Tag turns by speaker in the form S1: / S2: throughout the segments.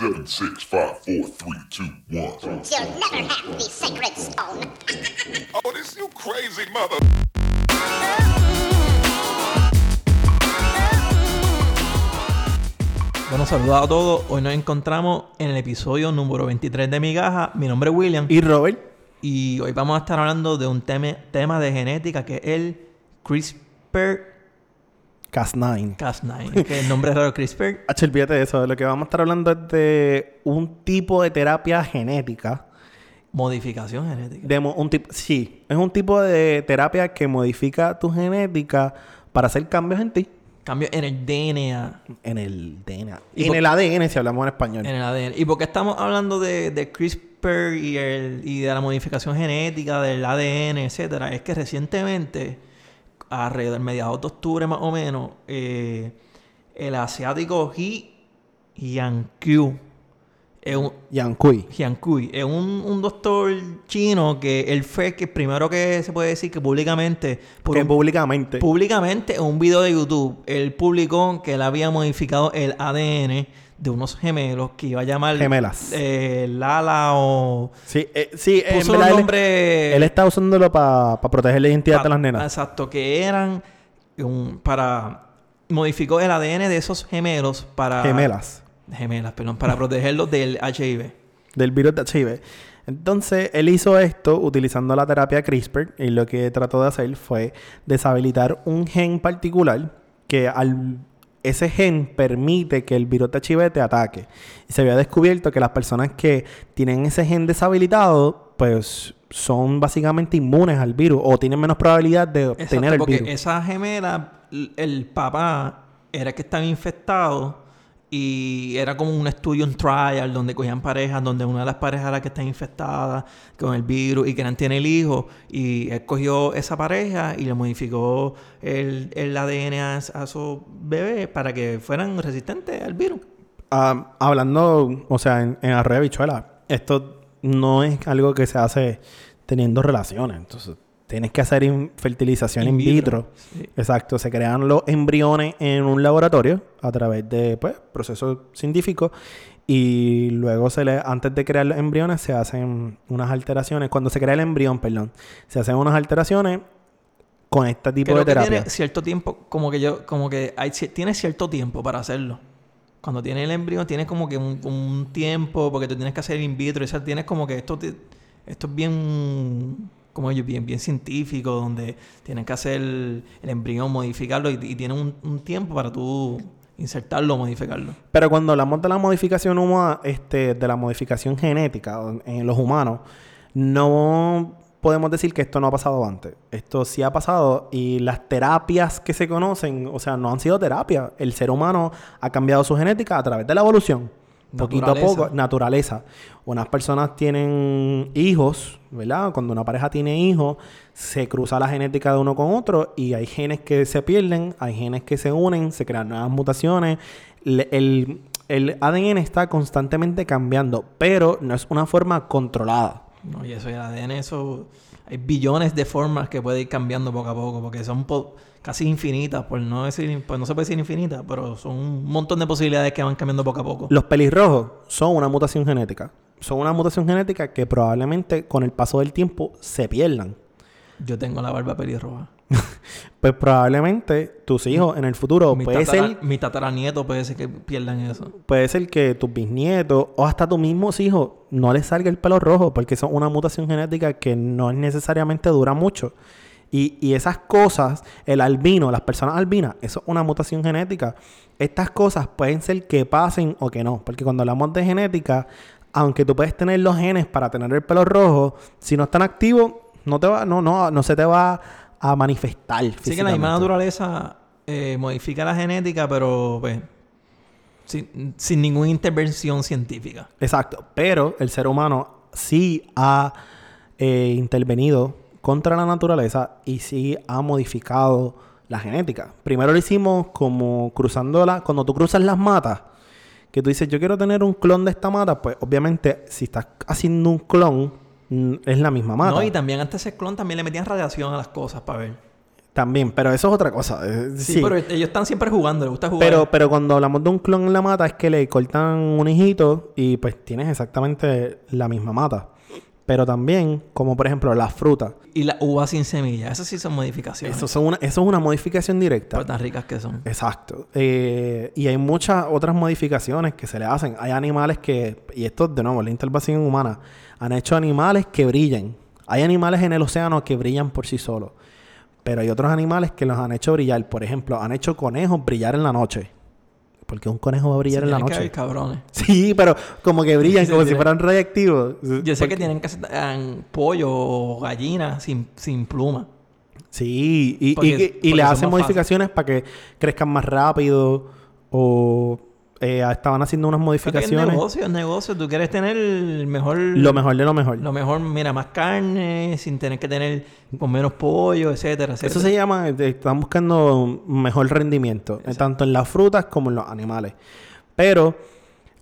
S1: Seven, six, five, four, three, two, one.
S2: You'll never have the sacred stone.
S1: Oh, this you crazy mother.
S3: Bueno, saludos a todos. Hoy nos encontramos en el episodio número 23 de Migaja. Mi nombre es William.
S4: Y Robert,
S3: Y hoy vamos a estar hablando de un tema, tema de genética que es el CRISPR-Cas9.
S4: Cas9.
S3: que el nombre es raro CRISPR.
S4: H, olvídate de eso. Lo que vamos a estar hablando es de un tipo de terapia genética.
S3: Modificación genética.
S4: De mo- un sí, es un tipo de terapia que modifica tu genética para hacer cambios en ti.
S3: Cambio en el DNA,
S4: En el DNA.
S3: ¿Y
S4: en el ADN, si hablamos en español.
S3: en el ADN. ¿Y por qué estamos hablando de, de CRISPR y, el, y de la modificación genética del ADN, etcétera? Es que recientemente, alrededor del mediados de octubre más o menos, eh, el asiático He Yankyu es un,
S4: Yankui.
S3: Jiankui es un, un doctor chino que él fue que primero que se puede decir que públicamente por
S4: Que
S3: un-
S4: públicamente.
S3: públicamente en un video de YouTube él publicó que él había modificado el ADN de unos gemelos que iba a llamar
S4: Gemelas.
S3: eh, Lala o
S4: sí, eh, sí, en
S3: puso un
S4: él-
S3: nombre
S4: Él, está usándolo para proteger la identidad
S3: pa-
S4: de las nenas.
S3: exacto que eran un- para modificó el ADN de esos gemelos para
S4: Gemelas.
S3: gemelas perdón para protegerlos del HIV
S4: del virus de HIV. Entonces, él hizo esto utilizando la terapia CRISPR y lo que trató de hacer fue deshabilitar un gen particular que al ese gen permite que el virus de HIV te ataque. Y se había descubierto que las personas que tienen ese gen deshabilitado, pues son básicamente inmunes al virus o tienen menos probabilidad de
S3: Exacto,
S4: obtener el
S3: porque
S4: virus.
S3: esa gemela, el papá era el que estaba infectado y era como un estudio, un trial, donde cogían parejas, donde una de las parejas era que está infectada con el virus y querían tener el hijo. Y él cogió esa pareja y le modificó el, el ADN a, esos bebés para que fueran resistentes al virus.
S4: Ah, hablando, o sea, en, en bichuela, esto no es algo que se hace teniendo relaciones. Entonces, tienes que hacer fertilización in,
S3: In
S4: vitro.
S3: vitro, sí.
S4: Exacto. Se crean los embriones en un laboratorio a través de, pues, procesos científicos. Y luego se le, antes de crear los embriones, se hacen unas alteraciones. Cuando se crea el embrión, perdón, se hacen unas alteraciones con este tipo
S3: Creo
S4: de
S3: que
S4: terapia.
S3: tiene cierto tiempo, como que yo, como que hay, tiene cierto tiempo para hacerlo. Cuando tiene el embrión, tienes como que un, un tiempo, porque tú tienes que hacer in vitro, y eso tienes como que esto, te- esto es bien, como yo, bien, bien científico, donde tienes que hacer el, embrión, modificarlo, y, y tiene un, un tiempo para tú insertarlo o modificarlo.
S4: Pero cuando hablamos de la modificación humana, este, de la modificación genética en los humanos, no podemos decir que esto no ha pasado antes. Esto sí ha pasado y las terapias que se conocen, o sea, no han sido terapias. El ser humano ha cambiado su genética a través de la evolución. Poquito a poco, naturaleza. Unas personas tienen hijos, ¿verdad? Cuando una pareja tiene hijos, se cruza la genética de uno con otro y hay genes que se pierden, hay genes que se unen, se crean nuevas mutaciones. El, el ADN está constantemente cambiando, pero no es una forma controlada.
S3: No, y eso, el ADN, eso, hay billones de formas que puede ir cambiando poco a poco, porque son po- casi infinitas, por no decir, pues no se puede decir infinitas, pero son un montón de posibilidades que van cambiando poco a poco.
S4: Los pelirrojos son una mutación genética. Son una mutación genética que probablemente con el paso del tiempo se pierdan.
S3: Yo tengo la barba pelirroja.
S4: Pues probablemente tus hijos en el futuro
S3: mi,
S4: puede
S3: tatara-
S4: ser
S3: mi tataranieto puede ser que pierdan eso.
S4: Puede ser que tus bisnietos o hasta tus mismos hijos no les salga el pelo rojo porque son una mutación genética que no es necesariamente dura mucho. Y, y esas cosas, el albino, las personas albinas, eso es una mutación genética. Estas cosas pueden ser que pasen o que no. Porque cuando hablamos de genética, aunque tú puedes tener los genes para tener el pelo rojo, si no están activos, no, te va, no, no, no se te va a manifestar.
S3: Así que la misma naturaleza eh, modifica la genética, pero pues sin, sin ninguna intervención científica.
S4: Exacto, pero el ser humano sí ha eh, intervenido contra la naturaleza y sí ha modificado la genética. Primero lo hicimos como cruzando la... Cuando tú cruzas las matas, que tú dices, yo quiero tener un clon de esta mata, pues obviamente si estás haciendo un clon, mm, es la misma mata.
S3: No, y también antes ese clon también le metían radiación a las cosas para ver.
S4: También, pero eso es otra cosa. eh,
S3: Sí,
S4: sí.
S3: pero ellos están siempre jugando, les gusta jugar.
S4: Pero, pero cuando hablamos de un clon en la mata es que le cortan un hijito y pues tienes exactamente la misma mata. Pero también, como por ejemplo las frutas.
S3: Y las uvas sin semilla, esas sí son modificaciones.
S4: Eso, son una, eso es una modificación directa.
S3: Por tan ricas que son.
S4: Exacto. Eh, y hay muchas otras modificaciones que se le hacen. Hay animales que, y esto de nuevo, la intervención humana, han hecho animales que brillan. Hay animales en el océano que brillan por sí solos. Pero hay otros animales que los han hecho brillar. Por ejemplo, han hecho conejos brillar en la noche. Porque un conejo va a brillar
S3: Sí,
S4: en la
S3: que
S4: noche.
S3: haber cabrones.
S4: Sí, pero como que brillan,
S3: Sí,
S4: como si fueran radiactivos.
S3: Yo sé que tienen que hacer eh, pollo o gallina sin, sin pluma.
S4: Sí, y, y
S3: Porque-
S4: que- y
S3: porque
S4: le hacen modificaciones para que crezcan más rápido o eh, estaban haciendo unas
S3: Porque es
S4: modificaciones.
S3: negocio, es negocio. Tú quieres tener el mejor...
S4: Lo mejor de lo mejor.
S3: Lo mejor, mira, más carne, sin tener que tener con menos pollo, etcétera, etcétera.
S4: Eso se llama, eh, están buscando mejor rendimiento, eh, tanto en las frutas como en los animales. Pero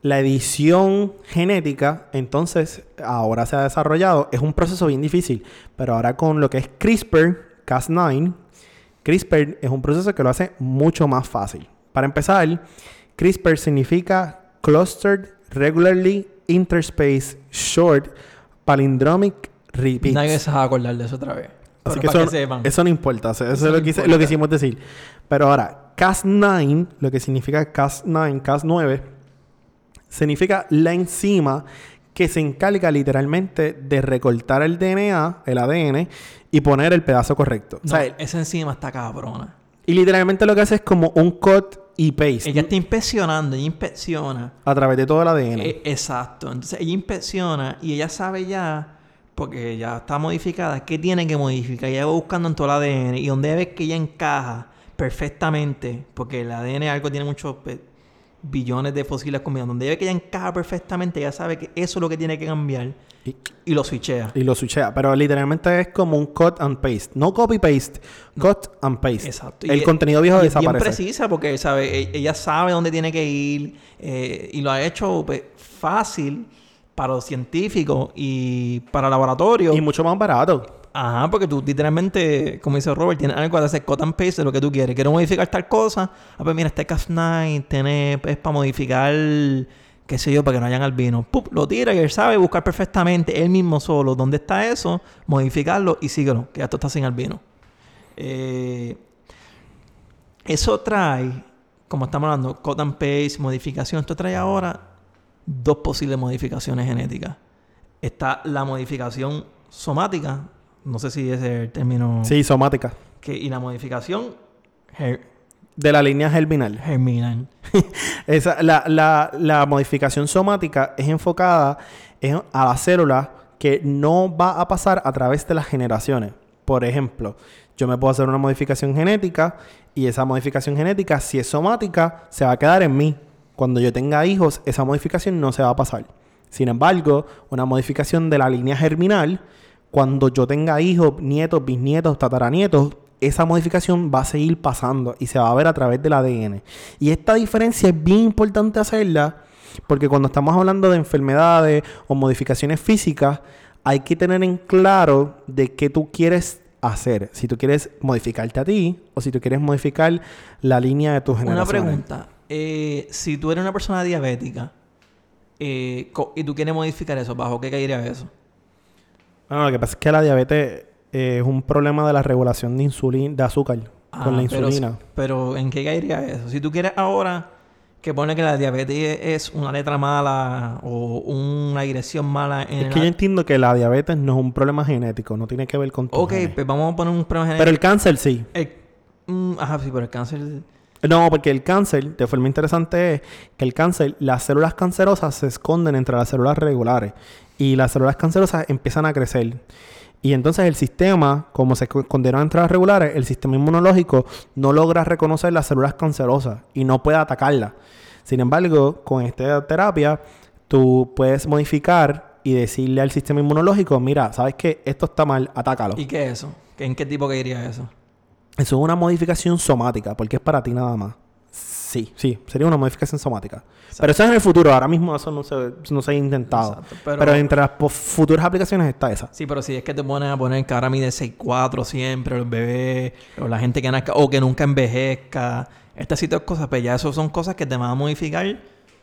S4: la edición genética, entonces, ahora se ha desarrollado, es un proceso bien difícil, pero ahora con lo que es CRISPR, Cas9, CRISPR es un proceso que lo hace mucho más fácil. Para empezar, CRISPR significa Clustered Regularly Interspace Short Palindromic Repeats.
S3: Nadie se va a acordar de eso otra vez.
S4: Así
S3: Pero
S4: que eso,
S3: que sepan.
S4: eso no importa. o sea, Eso,
S3: Eso
S4: es lo
S3: no
S4: que, hice-
S3: importa.
S4: lo que hicimos decir. Pero ahora, Cas9, lo que significa Cas9, Cas9, significa la enzima que se encarga literalmente de recortar el DNA, el ADN, y poner el pedazo correcto.
S3: No,
S4: o sea,
S3: esa enzima está cabrona.
S4: y literalmente lo que hace es como un cut y paste
S3: Ella está inspeccionando, ella inspecciona.
S4: a través de todo el ADN.
S3: Eh, exacto. Entonces ella inspecciona y ella sabe ya, porque ya está modificada, qué tiene que modificar. Ella va buscando en todo el ADN y donde ve que ella encaja perfectamente, porque el ADN algo tiene muchos billones de fósiles combinados. Donde ella ve que ella encaja perfectamente, ella sabe que eso es lo que tiene que cambiar
S4: Y-
S3: y lo switchea.
S4: y lo switchea. Pero literalmente es como un cut and paste. No copy paste, cut and paste.
S3: Exacto. Y
S4: El contenido viejo
S3: y es bien
S4: desaparece.
S3: precisa porque sabe, e- ella sabe dónde tiene que ir eh, y lo ha hecho pues, fácil para los científicos y para laboratorios.
S4: Y mucho más barato.
S3: Ajá, porque tú literalmente, como dice Robert, tienes algo de hacer cut and paste de lo que tú quieres. Quiero modificar tal cosa. Ah, pues mira, este Cas9 tiene, es para modificar, qué sé yo, para que no hayan albino. Pup, lo tira y él sabe buscar perfectamente él mismo solo dónde está eso, modificarlo y síguelo, que ya esto está sin albino. Eh, eso trae, como estamos hablando, cut and paste, modificación. Esto trae ahora dos posibles modificaciones genéticas. Está la modificación somática, no sé si ese es el término.
S4: Sí, somática.
S3: Que, y la modificación
S4: De la línea germinal.
S3: germinal.
S4: Esa, la, la, la modificación somática es enfocada en- a la célula que no va a pasar a través de las generaciones. Por ejemplo, yo me puedo hacer una modificación genética y esa modificación genética, si es somática, se va a quedar en mí. Cuando yo tenga hijos, esa modificación no se va a pasar. Sin embargo, una modificación de la línea germinal, cuando yo tenga hijos, nietos, bisnietos, tataranietos, esa modificación va a seguir pasando y se va a ver a través del ADN. Y esta diferencia es bien importante hacerla porque cuando estamos hablando de enfermedades o modificaciones físicas, hay que tener en claro de qué tú quieres hacer. Si tú quieres modificarte a ti o si tú quieres modificar la línea de tus
S3: Una
S4: generaciones.
S3: pregunta. eh, si tú eres una persona diabética eh, y tú quieres modificar eso, ¿bajo qué caería eso?
S4: Bueno, lo que pasa es que la diabetes eh, es un problema de la regulación de insulina, de azúcar con la
S3: Ah, pero-
S4: insulina.
S3: Pero, ¿en qué caería eso? Si tú quieres ahora que pone que la diabetes es una letra mala o una dirección mala en
S4: Es que yo entiendo que la diabetes no es un problema genético, no tiene que ver con tu
S3: Ok, pues vamos a poner un problema
S4: Pero
S3: genético.
S4: el cáncer sí.
S3: El- mm, ajá, sí, pero el cáncer...
S4: No, porque el cáncer, de forma interesante es que el cáncer, las células cancerosas se esconden entre las células regulares y las células cancerosas empiezan a crecer. Y entonces el sistema, como se escondieron entre las regulares, el sistema inmunológico no logra reconocer las células cancerosas y no puede atacarlas. Sin embargo, con esta terapia, tú puedes modificar y decirle al sistema inmunológico, mira, ¿sabes qué? Esto está mal, atácalo.
S3: ¿Y qué es eso? ¿En qué tipo caería eso?
S4: Eso es una modificación somática, porque es para ti nada más. Sí, sí, sería una modificación somática. Pero eso es en el futuro, ahora mismo eso no se, no se ha intentado.
S3: Exacto,
S4: pero...
S3: pero-
S4: entre las futuras aplicaciones está esa.
S3: Sí, pero si es que te ponen a poner que ahora mide 6'4 siempre, los bebés, o la gente que nazca, o que nunca envejezca, estas y todas cosas, pues ya eso son cosas que te van a modificar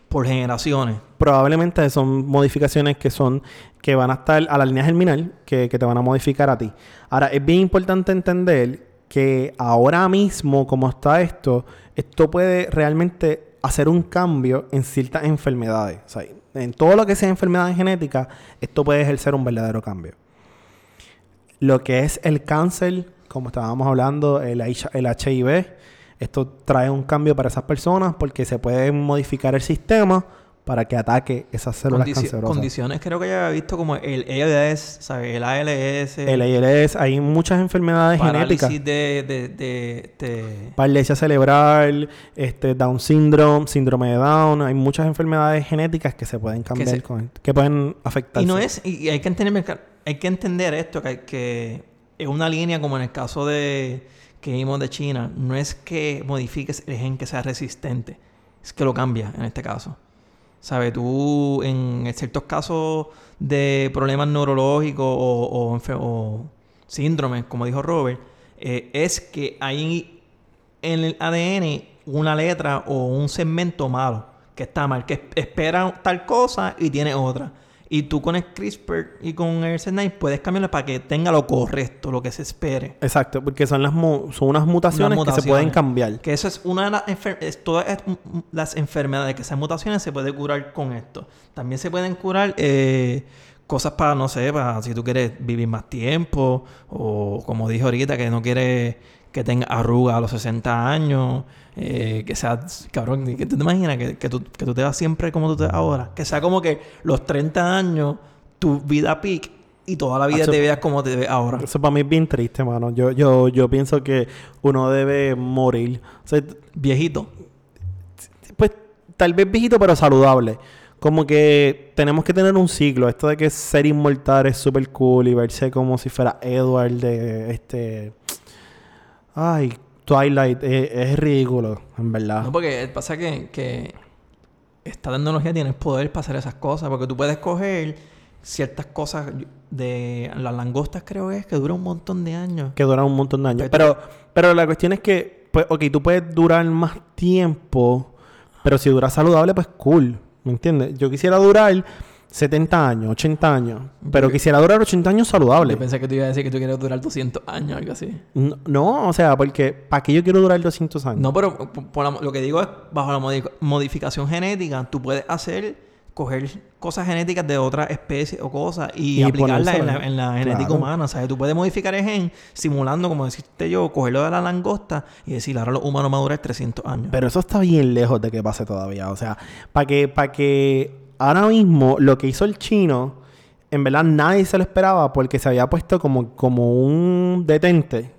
S3: por generaciones.
S4: Probablemente son modificaciones que son que van a estar a la línea germinal que, que te van a modificar a ti. Ahora, es bien importante entender que ahora mismo, como está esto, esto puede realmente hacer un cambio en ciertas enfermedades. O sea, en todo lo que sea enfermedades genéticas, esto puede ejercer un verdadero cambio. Lo que es el cáncer, como estábamos hablando, el, el HIV, esto trae un cambio para esas personas porque se puede modificar el sistema para que ataque esas células
S3: Condici-
S4: cancerosas.
S3: condiciones creo que ya había visto como el ALS, ¿sabes? El ALS,
S4: El ALS, hay muchas enfermedades genéticas.
S3: de, de, de, de-
S4: Paralesia cerebral, este, Down syndrome, síndrome de Down. Hay muchas enfermedades genéticas que se pueden cambiar
S3: se-
S4: con que pueden afectar.
S3: Y no es, y hay que entender, hay que entender esto, que, que es una línea como en el caso de que vimos de China, no es que modifiques el gen que sea resistente, es que lo cambia en este caso. ¿Sabes? Tú en ciertos casos de problemas neurológicos o, o, síndromes, como dijo Robert, eh, es que hay en el ADN una letra o un segmento malo que está mal, que espera tal cosa y tiene otra. Y tú con el CRISPR y con el Cas9 puedes cambiarlo para que tenga lo correcto, lo que se espere.
S4: Exacto, porque son las mu- son unas mutaciones,
S3: Unas
S4: que se pueden cambiar.
S3: Que eso es una de las enfer- todas es- m- m- las enfermedades que sean mutaciones se puede curar con esto. También se pueden curar eh, cosas para, no sé, para si tú quieres vivir más tiempo o como dije ahorita, que no quieres que tenga arrugas a los 60 años, eh, que sea, cabrón, que tú te imaginas que, que tú, que tú te vas siempre como tú te ves ahora, que sea como que los 30 años, tu vida peak y toda la vida
S4: Hacho-
S3: te veas como te ves ahora.
S4: Eso para mí es bien triste, mano. Yo, yo, yo pienso que uno debe morir. O sea,
S3: Viejito.
S4: pues tal vez viejito pero saludable. Como que tenemos que tener un ciclo. Esto de que ser inmortal es súper cool y verse como si fuera Edward de este... Ay, Twilight. eh, es ridículo, en verdad.
S3: No, porque pasa que, que esta tecnología tiene el poder para hacer esas cosas. Porque tú puedes coger ciertas cosas de las langostas, creo que es, que dura un montón de años.
S4: Que dura un montón de años.
S3: Pero-
S4: Pero, la cuestión es que, pues, ok, tú puedes durar más tiempo, pero si duras saludable, pues cool. ¿Me entiendes? Yo quisiera durar 70 años, 80 años, pero quisiera durar 80 años saludable.
S3: Yo pensé que te iba a decir que tú quieres durar 200 años, algo así.
S4: No, no, o sea, porque ¿para qué yo quiero durar 200 años?
S3: No, pero por- la- lo que digo es, bajo la modi- modificación genética, tú puedes hacer, coger cosas genéticas de otras especies o cosas y,
S4: Y
S3: aplicarlas en la, en la genética
S4: Claro.
S3: humana. O sea, tú puedes modificar el gen simulando, como deciste yo, cogerlo de la langosta y decir, ahora los humanos durar 300 años.
S4: Pero eso está bien lejos de que pase todavía. O sea, para que, para que ahora mismo lo que hizo el chino, en verdad nadie se lo esperaba porque se había puesto como, como un detente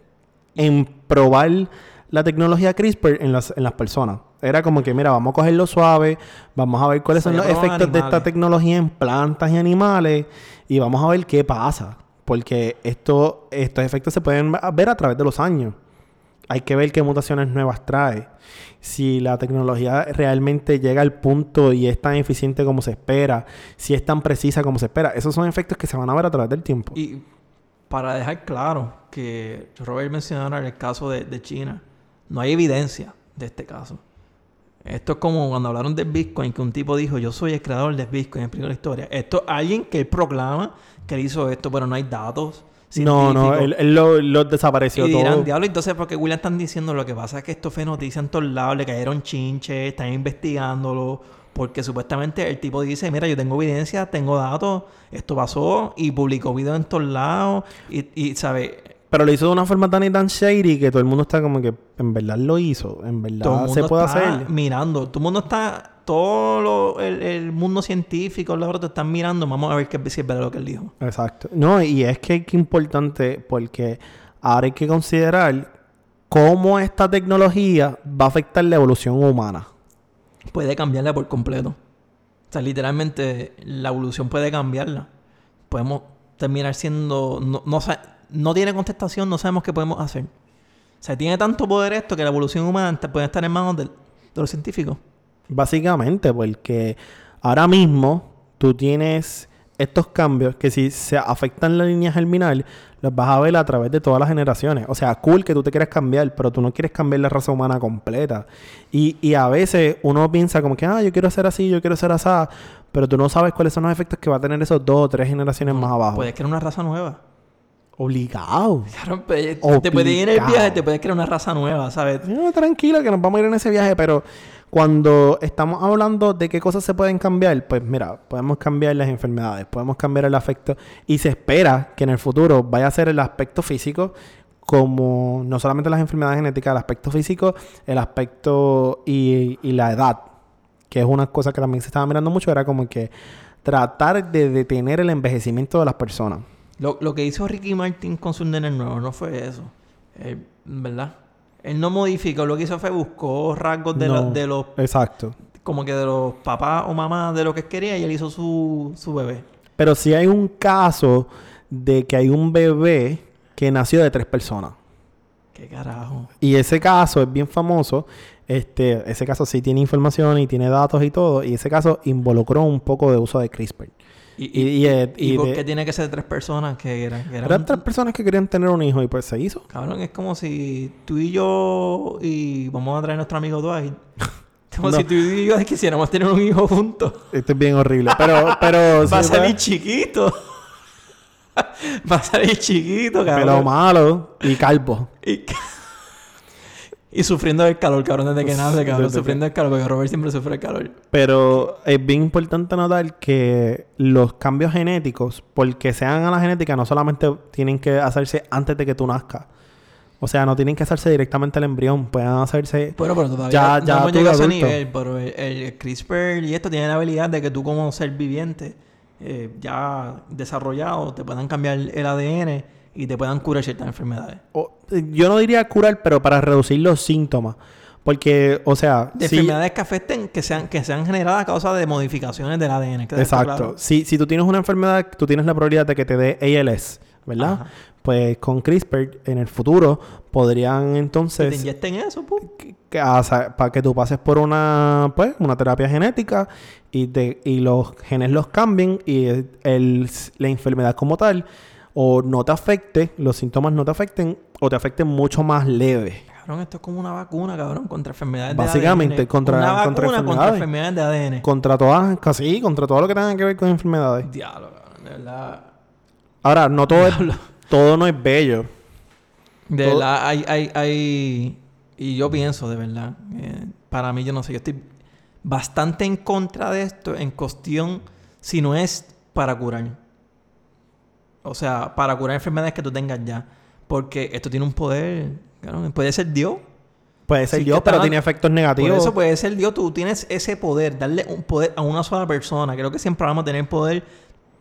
S4: en probar la tecnología CRISPR en las, en las personas. Era como que, mira, vamos a cogerlo suave, vamos a ver cuáles
S3: Se
S4: son los efectos de esta tecnología en plantas y animales y vamos a ver qué pasa. Porque esto, estos efectos se pueden ver a través de los años. Hay que ver qué mutaciones nuevas trae. Si la tecnología realmente llega al punto y es tan eficiente como se espera. Si es tan precisa como se espera. Esos son efectos que se van a ver a través del tiempo.
S3: Y para dejar claro que Robert mencionara el caso de, de China, no hay evidencia de este caso. Esto es como cuando hablaron del Bitcoin, que un tipo dijo, yo soy el creador del Bitcoin, explicó la historia. Esto alguien que él proclama que él hizo esto, pero no hay datos.
S4: No, no, él, él lo, lo desapareció
S3: Y
S4: todo.
S3: dirán, diablo, entonces, porque William están diciendo lo que pasa es que esto fue noticia en todos lados, le cayeron chinches, están investigándolo, porque supuestamente el tipo dice, mira, yo tengo evidencia, tengo datos, esto pasó, y publicó videos en todos lados, y, y ¿sabes?
S4: Pero lo hizo de una forma tan y tan shady que todo el mundo está como que en verdad lo hizo. En
S3: Todo el
S4: verdad
S3: mundo
S4: se puede
S3: está
S4: hacer.
S3: mirando, todo el mundo está, todo lo- el, el mundo científico, los otros están mirando, vamos a ver qué si es verdad lo que él dijo.
S4: Exacto. No, y es que es importante porque ahora hay que considerar cómo esta tecnología va a afectar la evolución humana.
S3: puede cambiarla por completo. O sea, literalmente la evolución puede cambiarla. Podemos terminar siendo... No, no, no tiene contestación, no sabemos qué podemos hacer. O sea, tiene tanto poder esto que la evolución humana te- puede estar en manos de los científicos.
S4: Básicamente, porque ahora mismo tú tienes estos cambios que si se afectan la línea germinal, los vas a ver a través de todas las generaciones. O sea, cool que tú te quieres cambiar, pero tú no quieres cambiar la raza humana completa. Y, y a veces uno piensa como que, ah, yo quiero ser así, yo quiero ser así, pero tú no sabes cuáles son los efectos que va a tener esos dos o tres generaciones más abajo.
S3: Puedes crear una raza nueva.
S4: Obligado.
S3: Claro, pues, te puedes ir en el viaje, te puedes crear una raza nueva, ¿sabes?
S4: No, tranquilo, que nos vamos a ir en ese viaje, pero cuando estamos hablando de qué cosas se pueden cambiar, pues mira, podemos cambiar las enfermedades, podemos cambiar el afecto y se espera que en el futuro vaya a ser el aspecto físico como no solamente las enfermedades genéticas, el aspecto físico, el aspecto y, la edad, que es una cosa que también se estaba mirando mucho, era como que tratar de detener el envejecimiento de las personas.
S3: Lo, lo que hizo Ricky Martin con su nene nuevo no fue eso. Él, ¿Verdad? Él no modificó, lo que hizo fue buscó rasgos de,
S4: No,
S3: los, de los,
S4: Exacto.
S3: como que de los papás o mamás de lo que quería y él hizo su, su bebé.
S4: Pero sí hay un caso de que hay un bebé que nació de tres personas.
S3: ¿Qué carajo?
S4: Y ese caso es bien famoso. Este, ese caso sí tiene información y tiene datos y todo. Y ese caso involucró un poco de uso de CRISPR.
S3: ¿Y,
S4: Y- y, eh,
S3: y por qué tiene que ser tres personas que eran? Que eran
S4: tres personas que querían tener un hijo y pues se hizo.
S3: Cabrón, es como si tú y yo y vamos a traer a nuestro amigo Dwight. Como
S4: No.
S3: si tú y yo quisiéramos tener un hijo juntos.
S4: Esto es bien horrible. Pero, pero
S3: Va a salir chiquito. Va a salir chiquito, cabrón.
S4: malo y calvo.
S3: Y, y sufriendo del calor, cabrón, desde que nace, cabrón. Sufriendo del calor, porque Robert siempre sufre el calor.
S4: Pero es bien importante notar que los cambios genéticos, porque sean a la genética, no solamente tienen que hacerse antes de que tú nazcas. O sea, no tienen que hacerse directamente al embrión. Pueden hacerse...
S3: Bueno, pero todavía
S4: Ya-
S3: no
S4: ya
S3: hemos llegado a ese nivel. Pero el, el CRISPR y esto tiene la habilidad de que tú como ser viviente eh, ya desarrollado te puedan cambiar el ADN y te puedan curar ciertas enfermedades.
S4: o- yo no diría curar, pero para reducir los síntomas. Porque, o sea...
S3: De
S4: si-
S3: enfermedades que afecten, que sean, que sean generadas a causa de modificaciones del ADN. ¿queda esto
S4: Exacto.
S3: claro?
S4: Si, si tú tienes una enfermedad, tú tienes la probabilidad de que te dé ALS, ¿verdad?
S3: Ajá.
S4: Pues con CRISPR en el futuro podrían
S3: Que te
S4: entonces
S3: inyecten eso, pu.
S4: para que tú pases por una pues una terapia genética y te, y los genes los cambien y el, el- la enfermedad como tal o no te afecte, los síntomas no te afecten o te afecten mucho más leve.
S3: Cabrón, esto es como una vacuna, cabrón, contra enfermedades
S4: Básicamente,
S3: de ADN.
S4: contra-
S3: una
S4: contra
S3: vacuna contra
S4: enfermedades.
S3: enfermedades de ADN.
S4: Contra todas, casi, contra todo lo que tenga que ver con enfermedades.
S3: Diablo, cabrón, de verdad.
S4: Ahora, no todo es, todo no es bello.
S3: De
S4: Todo-
S3: verdad, hay, hay, hay... Y yo pienso, de verdad, eh, para mí, yo no sé, yo estoy bastante en contra de esto en cuestión si no es para curar. O sea, para curar enfermedades que tú tengas ya. Porque esto tiene un poder, cabrón, puede ser Dios.
S4: Puede ser
S3: Sí, que
S4: pero tiene efectos
S3: Por
S4: negativos.
S3: eso puede ser Dios, tú tienes ese poder, darle un poder a una sola persona. Creo que siempre vamos a tener poder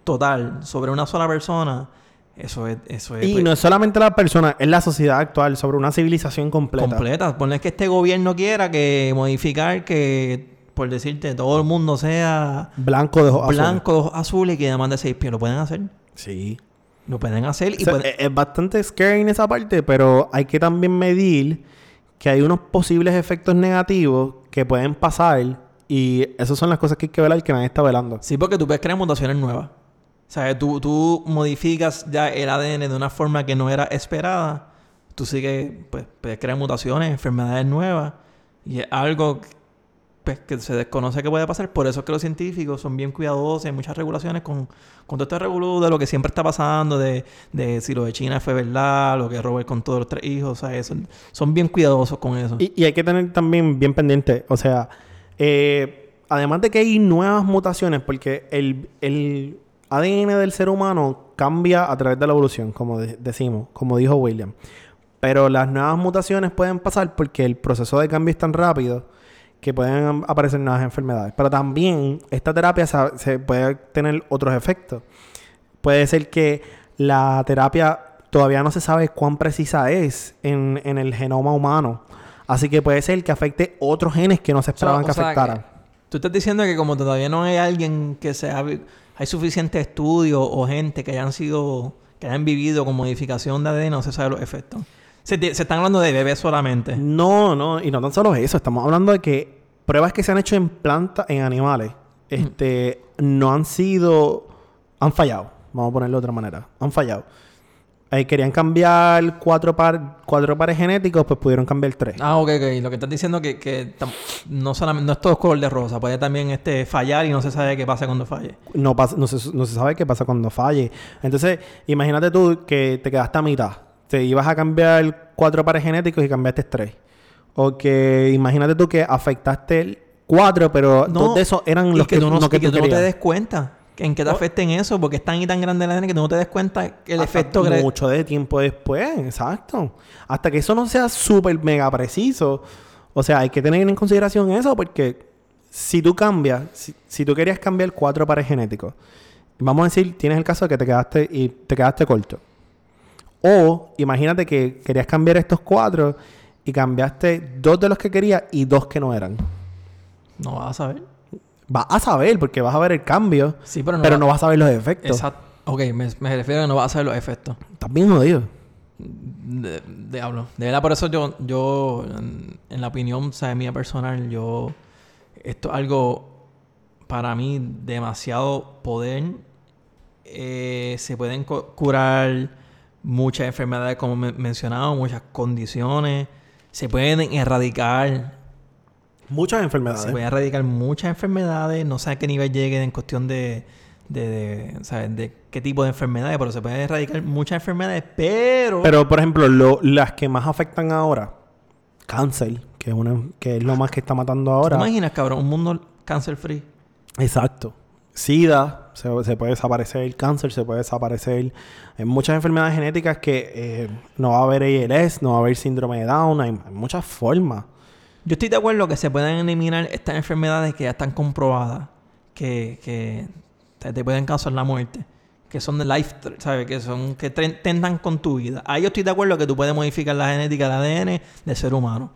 S3: total sobre una sola persona. Eso es, eso es
S4: y
S3: pues,
S4: no es solamente la persona, es la sociedad actual sobre una civilización completa.
S3: completa. Ponle que este gobierno quiera que modificar que, por decirte, todo el mundo sea
S4: Blanco de ojos azules.
S3: blanco, de ojos azules y que demande seis pies. Lo pueden hacer.
S4: Sí.
S3: Lo pueden hacer y
S4: O sea,
S3: pueden-
S4: es, bastante scary en esa parte, pero hay que también medir que hay unos posibles efectos negativos que pueden pasar y esas son las cosas que hay que velar que nadie está velando.
S3: Sí, porque tú puedes crear mutaciones nuevas. O sea, tú, tú modificas ya el ADN de una forma que no era esperada. Tú sí que pues, puedes crear mutaciones, enfermedades nuevas. Y es algo pues, que se desconoce que puede pasar. Por eso es que los científicos son bien cuidadosos. Hay muchas regulaciones con, con todo este revolú de lo que siempre está pasando. De, de si lo de China fue verdad, lo que Robert con todos los tres hijos. O sea, eso- son bien cuidadosos con eso.
S4: Y, y hay que tener también bien pendiente, o sea, eh, además de que hay nuevas mutaciones, porque el, el ADN del ser humano cambia a través de la evolución, como de- decimos, como dijo William. Pero las nuevas mutaciones pueden pasar porque el proceso de cambio es tan rápido que pueden aparecer nuevas enfermedades. Pero también esta terapia se, se puede tener otros efectos. Puede ser que la terapia todavía no se sabe cuán precisa es en, en el genoma humano. Así que puede ser que afecte otros genes que no se esperaban que afectaran.
S3: Tú estás diciendo que como todavía no hay alguien que sea... Hay suficiente estudios o gente que hayan sido... Que hayan vivido con modificación de ADN, no se sabe los efectos. Se, se están hablando de bebés solamente.
S4: No, no, y no tan solo eso, estamos hablando de que pruebas que se han hecho en plantas, en animales, este, no han sido, han fallado. Vamos a ponerlo de otra manera. Han fallado. Eh, querían cambiar cuatro, par, cuatro pares genéticos, pues pudieron cambiar tres.
S3: Ah, ok, ok. Lo que estás diciendo que, que no solamente no es todo color de rosa, puede también este fallar y no se sabe qué pasa cuando falle.
S4: No, pasa- no, se, no se sabe qué pasa cuando falle. Entonces, imagínate tú que te quedaste a mitad. Te ibas a cambiar cuatro pares genéticos y cambiaste tres. O que imagínate tú que afectaste cuatro, pero
S3: No,
S4: dos de esos eran los que,
S3: tú no,
S4: no que
S3: que
S4: tú
S3: tú no te des cuenta que en qué te afecten eso, porque es tan y tan grande la ADN que tú no te des cuenta que el
S4: Hasta
S3: efecto que
S4: mucho de tiempo después, exacto. Hasta que eso no sea súper mega preciso. O sea, hay que tener en consideración eso porque si tú cambias, si, si tú querías cambiar cuatro pares genéticos, vamos a decir, tienes el caso de que te quedaste y te quedaste corto. O imagínate que querías cambiar estos cuatro y cambiaste dos de los que querías y dos que no eran.
S3: no vas a saber.
S4: Vas a saber porque vas a ver el cambio,
S3: Sí, pero no,
S4: pero
S3: va-
S4: no vas a ver los efectos.
S3: Exacto. Ok, me, me refiero a que no vas a saber los efectos.
S4: Estás bien jodido.
S3: De, diablo. De verdad, por eso yo, yo en, en la opinión o sea, mía personal, yo... Esto es algo, para mí, demasiado poder. Eh, se pueden cu- curar muchas enfermedades, como me mencionaba, muchas condiciones. Se pueden erradicar
S4: Muchas enfermedades.
S3: se pueden erradicar muchas enfermedades. No sé a qué nivel lleguen en cuestión de, de, de, ¿sabes? de qué tipo de enfermedades, pero se pueden erradicar muchas enfermedades, pero...
S4: Pero, por ejemplo, lo- las que más afectan ahora, cáncer, que es, una, que es lo más que está matando
S3: ¿Te
S4: ahora.
S3: imaginas, cabrón? Un mundo cáncer free.
S4: Exacto. SIDA, se, puede desaparecer, cáncer se puede desaparecer. Hay muchas enfermedades genéticas que eh, no va a haber ALS, no va a haber síndrome de Down, hay, muchas formas.
S3: Yo estoy de acuerdo que se pueden eliminar estas enfermedades que ya están comprobadas, que, que te, pueden causar la muerte, que son de life, ¿sabes? Que son que tendan con tu vida. Ahí yo estoy de acuerdo que tú puedes modificar la genética del ADN del ser humano.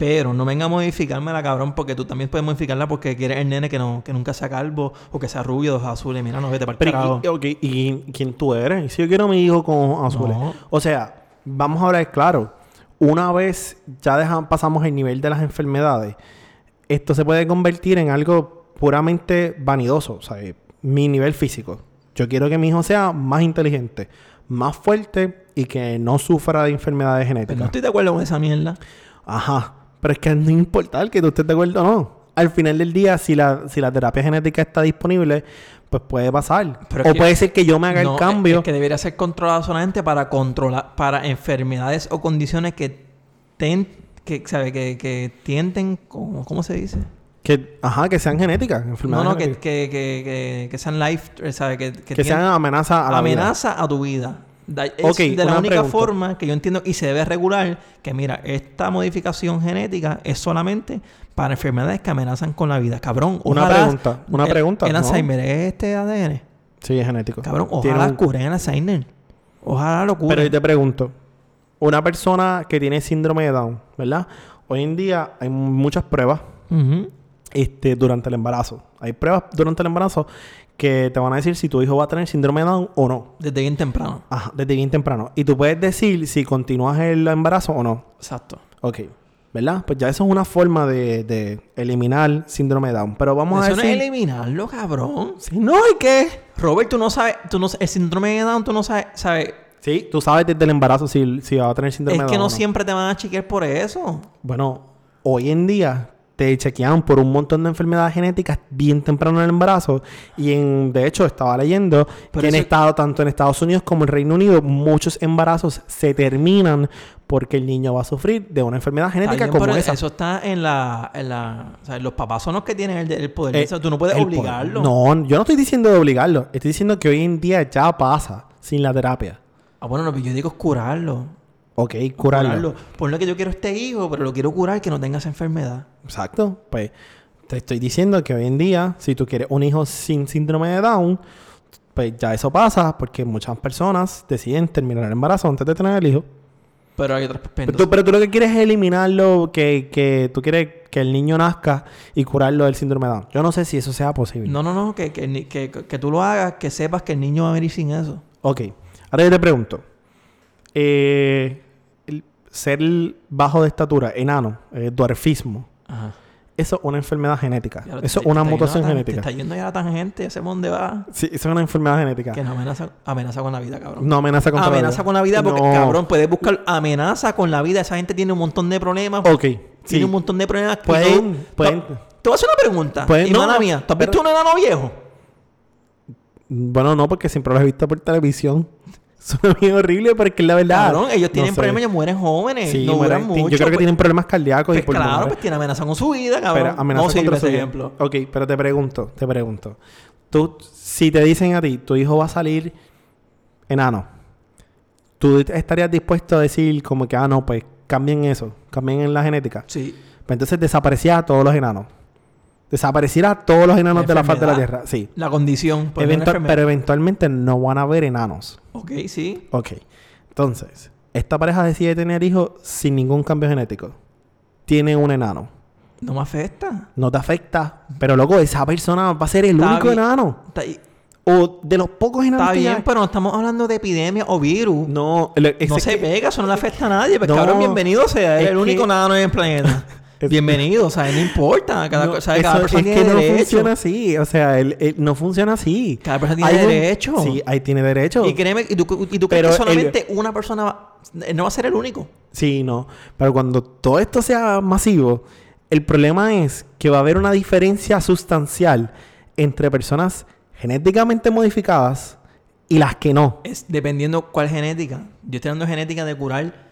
S3: Pero no venga a modificármela, cabrón, porque tú también puedes modificarla porque quieres el nene que, no, que nunca sea calvo o que sea rubio, de ojos azules. Mira, no vete para el
S4: Pero,
S3: carajo.
S4: y, ok, ¿y quién tú eres? ¿Y Si yo quiero a mi hijo con azules.
S3: No.
S4: O sea, vamos a hablar claro. Una vez ya dejan, pasamos el nivel de las enfermedades, esto se puede convertir en algo puramente vanidoso. O sea, eh, mi nivel físico. Yo quiero que mi hijo sea más inteligente, más fuerte y que no sufra de enfermedades
S3: Pero
S4: genéticas.
S3: no estoy de acuerdo con esa mierda.
S4: Ajá. Pero es que no importa que tú estés de acuerdo o no. Al final del día, si la, si la terapia genética está disponible, pues puede pasar.
S3: Pero
S4: o puede ser que yo me haga
S3: No,
S4: el cambio.
S3: Es que debería ser controlado solamente para controlar, para enfermedades o condiciones que, ten, que, ¿sabe? que, que tienden, ¿cómo, ¿cómo se dice?
S4: Que, ajá, que sean genéticas.
S3: No,
S4: enfermedades
S3: no, que, que, que, que, que sean life, ¿sabe? Que, que,
S4: sean amenaza a la vida.
S3: amenaza a tu vida. Es de la única
S4: pregunta.
S3: forma que yo entiendo y se debe regular que, mira, esta modificación genética es solamente para enfermedades que amenazan con la vida. Cabrón,
S4: Una pregunta, una
S3: el-
S4: pregunta,
S3: El
S4: ¿no?
S3: Alzheimer es este ADN.
S4: Sí, es genético.
S3: Cabrón, ojalá
S4: un-
S3: curen el Alzheimer. Ojalá lo curen.
S4: Pero yo te pregunto, una persona que tiene síndrome de Down, ¿verdad? Hoy en día hay muchas pruebas este, durante el embarazo. Hay pruebas durante el embarazo que te van a decir si tu hijo va a tener síndrome de Down o no.
S3: Desde bien temprano.
S4: Ajá, desde bien temprano. Y tú puedes decir si continúas el embarazo o no.
S3: Exacto.
S4: Ok. ¿Verdad? Pues ya eso es una forma de, de eliminar síndrome de Down. Pero vamos
S3: Eso
S4: a
S3: no
S4: decir...
S3: es eliminarlo, cabrón.
S4: Sí, no, ¿y qué?
S3: Robert, tú no sabes, tú no, el síndrome de Down, tú no sabes, sabes,
S4: Sí, tú sabes desde el embarazo si, si va a tener síndrome
S3: es
S4: de
S3: que
S4: Down
S3: no
S4: o
S3: siempre te van a chequear por eso.
S4: Bueno, hoy en día te chequean por un montón de enfermedades genéticas bien temprano en el embarazo. Y en, de hecho, estaba leyendo
S3: Pero
S4: que en
S3: eso-
S4: estado, tanto en Estados Unidos como en Reino Unido, muchos embarazos se terminan porque el niño va a sufrir de una enfermedad genética
S3: bien,
S4: como
S3: pero
S4: esa.
S3: Eso está en la, en la, o sea, los papás son los que tienen el, el poder.
S4: Eh,
S3: O sea, tú no puedes obligarlo.
S4: poder. No, yo no estoy diciendo de obligarlo. Estoy diciendo que hoy en día ya pasa sin la terapia.
S3: Ah, bueno, lo que yo digo es curarlo.
S4: Ok, curarlo.
S3: Ponle que yo quiero este hijo, pero lo quiero curar que no tenga esa enfermedad.
S4: Exacto. Pues te estoy diciendo que hoy en día, si tú quieres un hijo sin síndrome de Down, pues ya eso pasa porque muchas personas deciden terminar el embarazo antes de tener el hijo.
S3: Pero hay otras
S4: Pero tú, pero tú lo que quieres es eliminarlo, que, que tú quieres que el niño nazca y curarlo del síndrome de Down. Yo no sé si eso sea posible.
S3: No, no, no, que, que, que, que tú lo hagas, que sepas que el niño va a venir sin eso.
S4: Ok. Ahora yo te pregunto. Eh, ser bajo de estatura, enano, eh, dwarfismo,
S3: Ajá.
S4: Eso es una enfermedad genética.
S3: Ya lo-
S4: Eso es una mutación
S3: a
S4: genética.
S3: Te está yendo ya la tangente, ese dónde va.
S4: Sí, eso es una enfermedad genética.
S3: Que no amenaza, amenaza con la vida, cabrón.
S4: No amenaza
S3: amenaza
S4: la
S3: con la vida porque,
S4: No.
S3: cabrón, puedes buscar amenaza con la vida. Esa gente tiene un montón de problemas.
S4: Ok.
S3: Tiene
S4: Sí.
S3: un montón de problemas. que
S4: Pueden-
S3: no-
S4: pueden-
S3: te voy a hacer una pregunta.
S4: Pueden-
S3: y
S4: no,
S3: mala mía, ¿tú has
S4: pero-
S3: visto un enano viejo?
S4: Bueno, no, porque siempre los he visto por televisión. Suena bien horrible, pero es que es la verdad.
S3: Cabrón, ellos tienen problemas, ellos mueren jóvenes.
S4: Sí,
S3: no
S4: mueren-
S3: mucho.
S4: Yo creo que
S3: pues-
S4: tienen problemas cardíacos y
S3: pues claro,
S4: pulmonares.
S3: pues tiene amenaza con su vida, cabrón.
S4: Pero amenaza
S3: no sirve ese
S4: vida.
S3: ejemplo.
S4: Ok, pero te pregunto, te pregunto. Tú, si te dicen a ti, tu hijo va a salir enano, ¿tú estarías dispuesto a decir como que, ah, no, pues cambien eso, cambien en la genética?
S3: Sí.
S4: Pues entonces desaparecía a todos los enanos. Desapareciera todos los enanos de la faz de la. Tierra. Sí.
S3: La condición.
S4: Eventual- pero eventualmente no van a haber enanos.
S3: Ok, sí.
S4: Ok. Entonces, esta pareja decide tener hijos sin ningún cambio genético. Tiene un enano.
S3: No me afecta.
S4: No te afecta. Pero loco, esa persona va a ser el
S3: Está
S4: único enano.
S3: Está,
S4: O de los pocos enanos
S3: está
S4: que
S3: bien,
S4: hay.
S3: pero no estamos hablando de epidemia o virus. No,
S4: No,
S3: se
S4: que-
S3: pega, eso no le afecta a nadie. Pues
S4: No,
S3: cabrón, bienvenido sea. Es el único
S4: que-
S3: nano en el planeta.
S4: Es-
S3: bienvenido, o sea, no importa. Cada,
S4: no,
S3: cosa- cada
S4: eso-
S3: persona
S4: es
S3: tiene
S4: que no
S3: derecho.
S4: funciona así. O sea, el- el- no funciona así.
S3: Cada persona tiene
S4: un-
S3: derecho.
S4: Sí, ahí tiene derecho.
S3: Y créeme, y tú, y tú crees que
S4: el-
S3: solamente una persona va- no va a ser el único.
S4: Sí, no. Pero cuando todo esto sea masivo, el problema es que va a haber una diferencia sustancial entre personas genéticamente modificadas y las que no.
S3: Es dependiendo cuál genética. Yo estoy dando genética de curar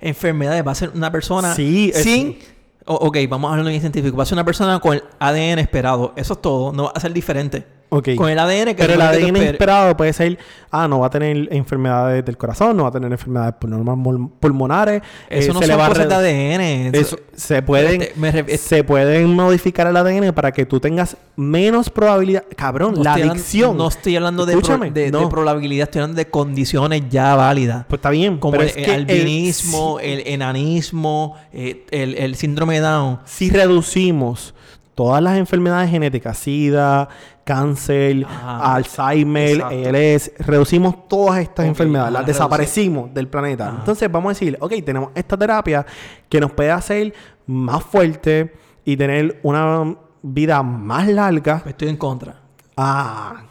S3: enfermedades. Va a ser una persona
S4: Sí, es-
S3: sin. Ok, vamos a hablarlo bien científico. Va a ser una persona con el ADN esperado. Eso es todo. No va a ser diferente. Con el ADN que
S4: Pero el ADN esperado puede ser, ah, no va a tener enfermedades del corazón, no va a tener enfermedades pulmonares.
S3: Eso
S4: eh,
S3: no
S4: se le
S3: son
S4: va a
S3: cosas de ADN.
S4: Eso, se pueden,
S3: Este,
S4: se pueden modificar el ADN para que tú tengas menos probabilidad. Cabrón,
S3: No
S4: la
S3: hablando-
S4: adicción.
S3: No estoy hablando de, pro- probabilidad, estoy hablando de condiciones ya válidas.
S4: Pues está bien.
S3: Como el,
S4: es
S3: el albinismo, el enanismo, eh, el, el síndrome de Down.
S4: si reducimos todas las enfermedades genéticas, SIDA, cáncer,
S3: Ajá.
S4: Alzheimer,
S3: Exacto.
S4: ALS, reducimos todas estas enfermedades, las desaparecimos del planeta.
S3: Ajá.
S4: Entonces vamos a decir, ok, tenemos esta terapia que nos puede hacer más fuerte y tener una vida más larga.
S3: Estoy en contra.
S4: Ah.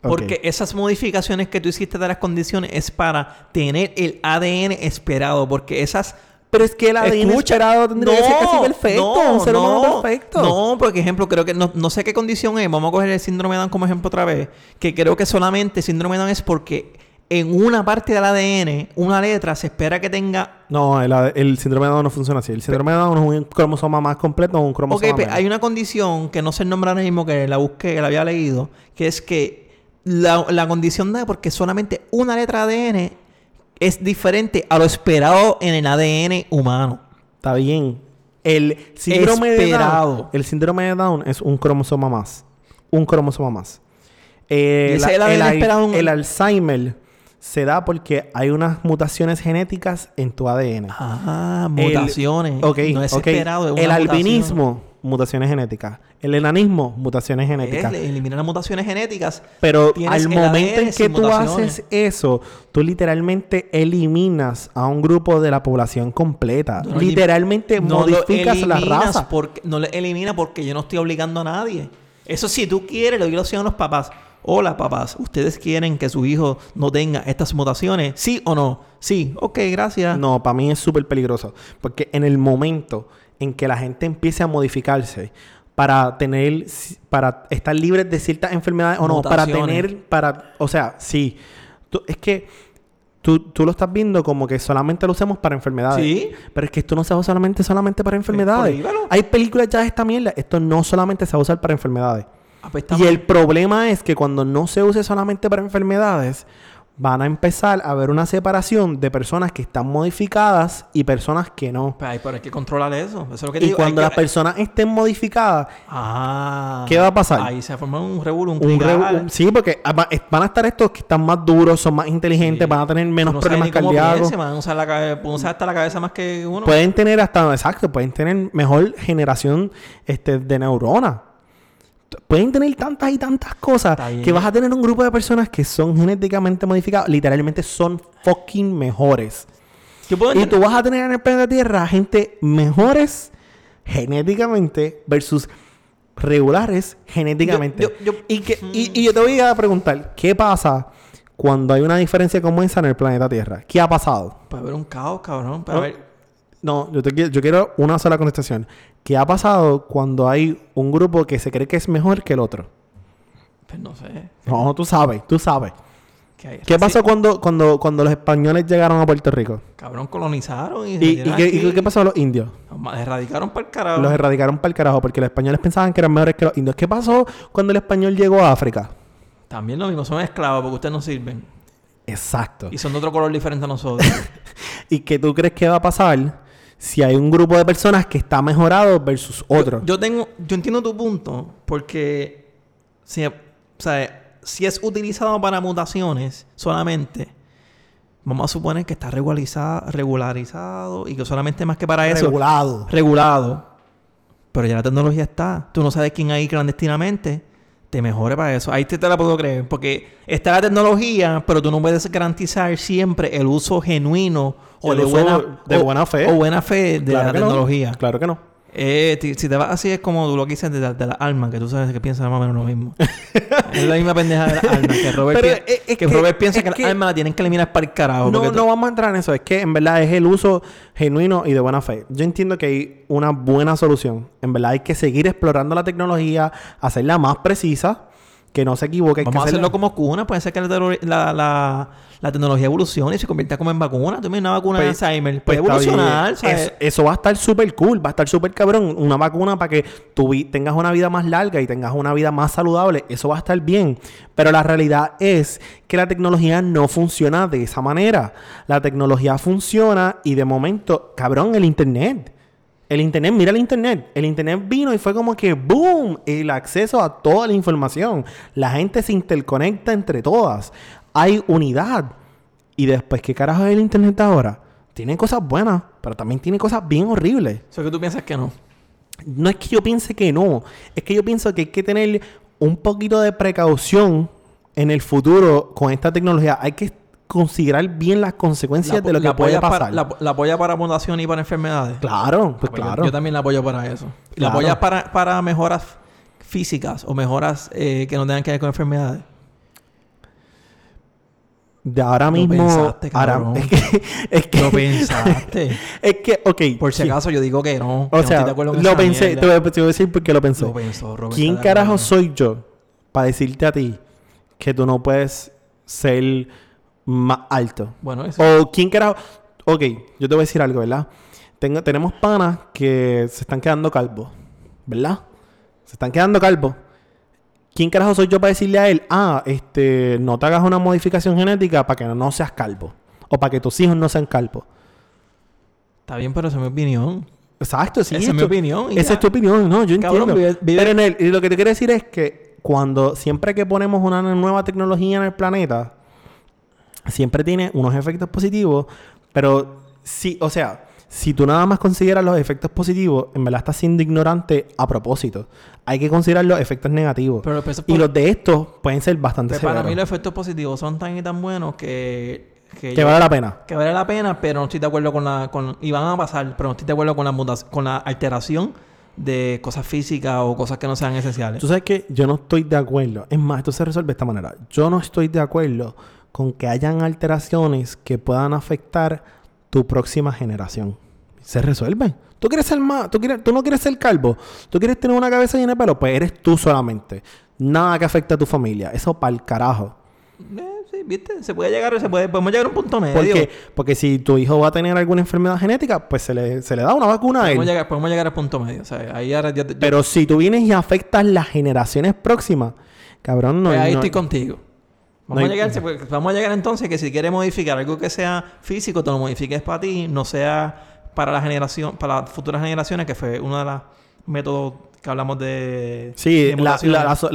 S3: Porque esas modificaciones que tú hiciste de las condiciones es para tener el ADN esperado. Porque esas.
S4: Pero es que el ADN
S3: Escucha,
S4: esperado tendría que ser casi perfecto. un ser humano perfecto.
S3: No, por ejemplo, creo que no, no sé qué condición es. Vamos a coger el síndrome de Down como ejemplo otra vez. Que creo que solamente síndrome de Down es porque en una parte del ADN, una letra, se espera que tenga.
S4: No, el, el síndrome de Down no funciona así. El síndrome de Down es un cromosoma más completo o un cromosoma
S3: Ok,
S4: menos.
S3: hay una condición que no sé el nombre ahora mismo, que la busqué, que la había leído, que es que la, la condición da porque solamente una letra de ADN es diferente a lo esperado en el ADN humano.
S4: Está bien. El síndrome de. Down. El síndrome de Down es un cromosoma más. Un cromosoma más. Eh,
S3: el
S4: Alzheimer se da porque hay unas mutaciones genéticas en tu ADN.
S3: Ah, mutaciones.
S4: ok,
S3: no es
S4: ok.
S3: esperado. es
S4: El
S3: mutación.
S4: albinismo, mutaciones genéticas. El enanismo, mutaciones
S3: Es,
S4: genéticas.
S3: eliminar las mutaciones genéticas.
S4: Pero al momento en que tú haces eso, tú literalmente eliminas a un grupo de la población completa.
S3: No lo
S4: literalmente
S3: no lo
S4: modificas la raza.
S3: Porque, no le elimina porque yo no estoy obligando a nadie. Eso si tú quieres, la opción a los papás. Hola papás, ¿ustedes quieren que su hijo no tenga estas mutaciones? ¿Sí o no? Sí, ok, gracias.
S4: No, para mí es súper peligroso. Porque en el momento en que la gente empiece a modificarse para tener, para estar libres de ciertas enfermedades o no, para tener, para, o sea, sí. Tú- es que tú, tú lo estás viendo como que solamente lo usamos para enfermedades.
S3: Sí.
S4: Pero es que esto no se usa solamente, solamente para enfermedades.
S3: prohíbalo.
S4: Hay películas ya de esta mierda. Esto no solamente se va a usar para enfermedades.
S3: Ah, pues
S4: Y el problema es que cuando no se use solamente para enfermedades, van a empezar a haber una separación de personas que están modificadas y personas que no.
S3: Pues hay, pero hay que controlar eso. Eso es lo que te
S4: Y
S3: digo.
S4: cuando las
S3: que-
S4: personas estén modificadas,
S3: Ah.
S4: ¿Qué va a pasar?
S3: Ahí se forma un revuelo, un,
S4: un sí, porque van a estar estos que están más duros, son más inteligentes,
S3: Sí.
S4: van a tener menos
S3: no
S4: problemas cardíacos.
S3: piense, van a usar, la cabe- pueden usar hasta la cabeza más que uno.
S4: Pueden tener hasta, exacto, pueden tener mejor generación este, de neuronas. Pueden tener tantas y tantas cosas que vas a tener un grupo de personas que son genéticamente modificadas, literalmente son fucking mejores. Y tú vas a tener en el planeta Tierra gente mejores genéticamente versus regulares genéticamente.
S3: Yo- yo- yo-
S4: y, que, y, y yo te voy a preguntar, ¿qué pasa cuando hay una diferencia como esa en el planeta Tierra? ¿Qué ha pasado?
S3: Puede haber un caos, cabrón. Puede
S4: No.
S3: haber-
S4: No, yo, te quiero, yo quiero una sola contestación. ¿Qué ha pasado cuando hay un grupo que se cree que es mejor que el otro?
S3: Pues no sé.
S4: No, tú sabes, tú sabes.
S3: ¿Qué,
S4: pasó cuando, cuando, cuando los españoles llegaron a Puerto Rico?
S3: Cabrón, colonizaron y...
S4: ¿Y, qué, y qué pasó a los indios?
S3: Los erradicaron para el carajo.
S4: Los erradicaron para el carajo porque los españoles pensaban que eran mejores que los indios. ¿Qué pasó cuando el español llegó a África?
S3: También lo mismo, son esclavos porque ustedes no sirven.
S4: Exacto.
S3: Y son de otro color diferente a nosotros.
S4: ¿Y qué tú crees que va a pasar si hay un grupo de personas que está mejorado versus otro?
S3: Yo tengo, yo entiendo tu punto, porque si, o sea, si es utilizado para mutaciones solamente, vamos a suponer que está regularizado, regularizado y que solamente más que para eso,
S4: Regulado.
S3: regulado. Pero ya la tecnología está. Tú no sabes quién hay clandestinamente. Te mejore para eso. Ahí te, te la puedo creer. Porque está la tecnología, pero tú no puedes garantizar siempre el uso genuino o de
S4: uso
S3: buena,
S4: de
S3: o-
S4: buena fe.
S3: O buena fe de la
S4: no.
S3: tecnología.
S4: Claro que no.
S3: Eh, si te vas así es como tú lo que dices de, la- de las almas, que tú sabes que piensas más o menos lo mismo. es la misma pendeja de las almas. Que Robert,
S4: Pero
S3: pi-
S4: es- es
S3: que Robert piensa
S4: es
S3: que,
S4: que-
S3: las almas la tienen que eliminar para el carajo.
S4: No, no vamos a entrar en eso. Es que en verdad es el uso genuino y de buena fe. Yo entiendo que hay una buena solución. En verdad hay que seguir explorando la tecnología, hacerla más precisa, que no se equivoque. hay que
S3: Vamos a hacerlo como cuna. Puede ser que la, la, la- tecnología evolucione y se convierta como en vacuna. Tú una vacuna de
S4: Pues-
S3: Alzheimer.
S4: pues
S3: Puede evolucionar.
S4: bien.
S3: ¿sabes?
S4: Eso, eso va a estar súper cool, va a estar súper cabrón. Una vacuna para que tú tengas una vida más larga y tengas una vida más saludable, eso va a estar bien. Pero la realidad es que la tecnología no funciona de esa manera. La tecnología funciona y de momento, cabrón, el Internet. El Internet, mira el Internet. El Internet vino y fue como que ¡boom! El acceso a toda la información. La gente se interconecta entre todas. Hay unidad. Y después, ¿qué carajo es el Internet ahora? Tiene cosas buenas, pero también tiene cosas bien horribles.
S3: Eso que tú piensas que no.
S4: No es que yo piense que no. Es que yo pienso que hay que tener un poquito de precaución en el futuro con esta tecnología. Hay que considerar bien las consecuencias de lo que puede pasar.
S3: Para, la, la apoya para mutación y para enfermedades.
S4: Claro, pues
S3: Pues yo-
S4: claro.
S3: Yo, también la apoyo para eso. ¿La apoyas para, para mejoras físicas o mejoras eh, que no tengan que ver con enfermedades?
S4: De ahora
S3: Lo
S4: mismo.
S3: pensaste,
S4: ahora- es que. Es que,
S3: Lo pensaste.
S4: es que, ok.
S3: Por si
S4: sí.
S3: acaso yo digo que no. que
S4: O
S3: no
S4: sea,
S3: estoy de acuerdo con
S4: lo pensé.
S3: mierda.
S4: Te voy, a, te voy a decir por qué lo pensé.
S3: Lo pensó, Robert,
S4: ¿Quién carajo soy yo para decirte a ti que tú no puedes ser más alto?
S3: Bueno, eso.
S4: O quién carajo. Ok, yo te voy a decir algo, ¿verdad? Tengo, tenemos panas que se están quedando calvos, ¿verdad? Se están quedando calvos. ¿Quién carajo soy yo para decirle a él, ah, este, no te hagas una modificación genética para que no seas calvo? O para que tus hijos no sean calvos.
S3: Está bien, pero esa es mi opinión.
S4: Exacto, sí.
S3: Esa es mi
S4: esto-
S3: opinión
S4: Esa
S3: ya.
S4: es tu opinión, no, yo
S3: Cabrón,
S4: entiendo.
S3: vive- vive-
S4: Pero en el- y lo que te quiero decir es que cuando siempre que ponemos una nueva tecnología en el planeta, siempre tiene unos efectos positivos, pero sí, o sea, si tú nada más consideras los efectos positivos, en verdad estás siendo ignorante a propósito. Hay que considerar los efectos negativos.
S3: Pero pues,
S4: y los de estos pueden ser bastante
S3: pues, para
S4: severos.
S3: mí los efectos positivos son tan y tan buenos que... Que,
S4: que
S3: yo-
S4: vale la pena.
S3: que vale la pena, pero no estoy de acuerdo con la... Con, y van a pasar, pero no estoy de acuerdo con la, con la alteración de cosas físicas o cosas que no sean esenciales.
S4: Tú sabes que yo no estoy de acuerdo. Es más, esto se resuelve de esta manera. Yo no estoy de acuerdo con que hayan alteraciones que puedan afectar tu próxima generación. Se resuelven. Tú quieres ser más, tú, quieres, tú no quieres ser calvo, tú quieres tener una cabeza llena de pelo, pues eres tú solamente. Nada que afecte a tu familia. Eso para el carajo.
S3: Eh, sí, ¿viste? Se puede llegar, se puede, podemos llegar a un punto medio.
S4: Porque, porque si tu hijo va a tener alguna enfermedad genética, pues se le, se le da una vacuna a
S3: Podemos
S4: él.
S3: llegar, podemos llegar al punto medio. O sea, ahí ahora ya- yo-
S4: Pero si tú vienes y afectas las generaciones próximas, cabrón, no
S3: pues ahí
S4: no-
S3: estoy contigo. Vamos,
S4: no
S3: a
S4: hay-
S3: llegar, se puede- vamos a llegar entonces que si quieres modificar algo que sea físico, te lo modifiques para ti, no sea para la generación, para las futuras generaciones, que fue uno de los métodos que hablamos de.
S4: Sí,
S3: de
S4: la, la, la, so-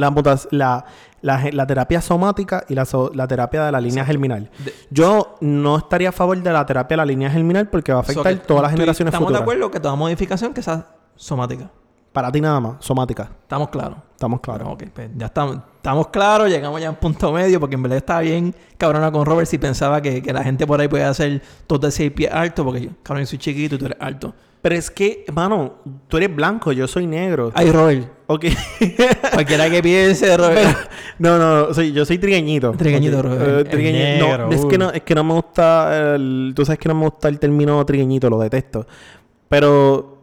S4: la terapia somática y la, so- terapia de la línea germinal.
S3: De-
S4: Yo no estaría a favor de la terapia de la línea germinal porque va a
S3: So
S4: afectar
S3: que
S4: todas las generaciones
S3: Estamos
S4: futuras.
S3: de acuerdo que toda modificación que sea somática.
S4: Para ti nada más, somática.
S3: Estamos claros.
S4: Estamos claros.
S3: Ok, pues ya estamos, estamos claros, llegamos ya a un punto medio, porque en verdad estaba bien cabrona con Robert si pensaba que, que la gente por ahí podía hacer todo de seis pies alto, porque yo, cabrón, yo soy chiquito y tú eres alto.
S4: Pero es que, mano, tú eres blanco, yo soy negro.
S3: Ay, Robert.
S4: Ok.
S3: Cualquiera que piense, Robert.
S4: no, no, soy, yo soy trigueñito.
S3: Trigueñito,
S4: Ok,
S3: Robert.
S4: eh,
S3: El
S4: trigueñi- no, es que no, es que no me gusta el- tú sabes que no me gusta el término trigueñito, lo detesto. Pero,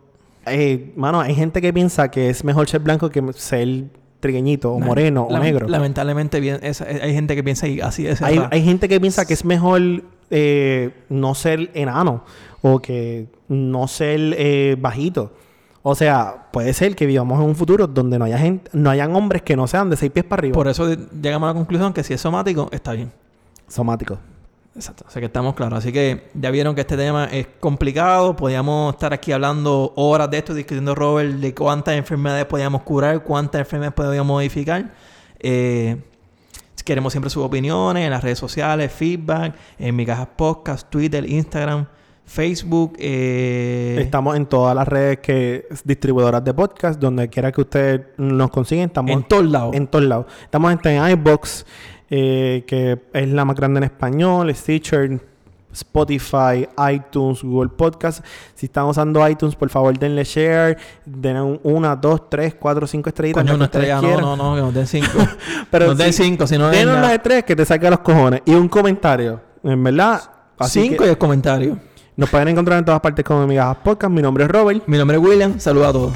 S4: eh, mano, hay gente que piensa que es mejor ser blanco que ser trigueñito, o moreno, o negro.
S3: Lamentablemente, bien, esa- hay gente que piensa y así es.
S4: Hay, hay gente que piensa que es mejor eh, no ser enano o que no ser eh, bajito. O sea, puede ser que vivamos en un futuro donde no haya gente, no hayan hombres que no sean de seis pies para arriba.
S3: Por eso llegamos a la conclusión que si es somático, está bien.
S4: Somático.
S3: Exacto. O sea que estamos claros. Así que ya vieron que este tema es complicado. Podíamos estar aquí hablando horas de esto, discutiendo, Robert, de cuántas enfermedades podíamos curar, cuántas enfermedades podíamos modificar. Eh, queremos siempre sus opiniones en las redes sociales, feedback, en mi caja podcast, Twitter, Instagram, Facebook. eh,
S4: Estamos en todas las redes que distribuidoras de podcast, donde quiera que ustedes nos consiguen, estamos
S3: en todos lados.
S4: en todos lados. Estamos en, en iBox, eh, que es la más grande en español, Stitcher, Spotify, iTunes, Google Podcast. Si están usando iTunes, por favor denle share, den un- una, dos, tres, cuatro, cinco estrellitas.
S3: Coño, una estrella, no, no, no, que nos den cinco.
S4: Pero
S3: nos den cinco, si no es
S4: Denos las estrellas que te saque los cojones. Y un comentario. En verdad. Así
S3: Cinco
S4: que
S3: y el comentario.
S4: nos pueden encontrar en todas partes como Migajas Podcast. Mi nombre es Robert.
S3: Mi nombre es William. Saludos a todos.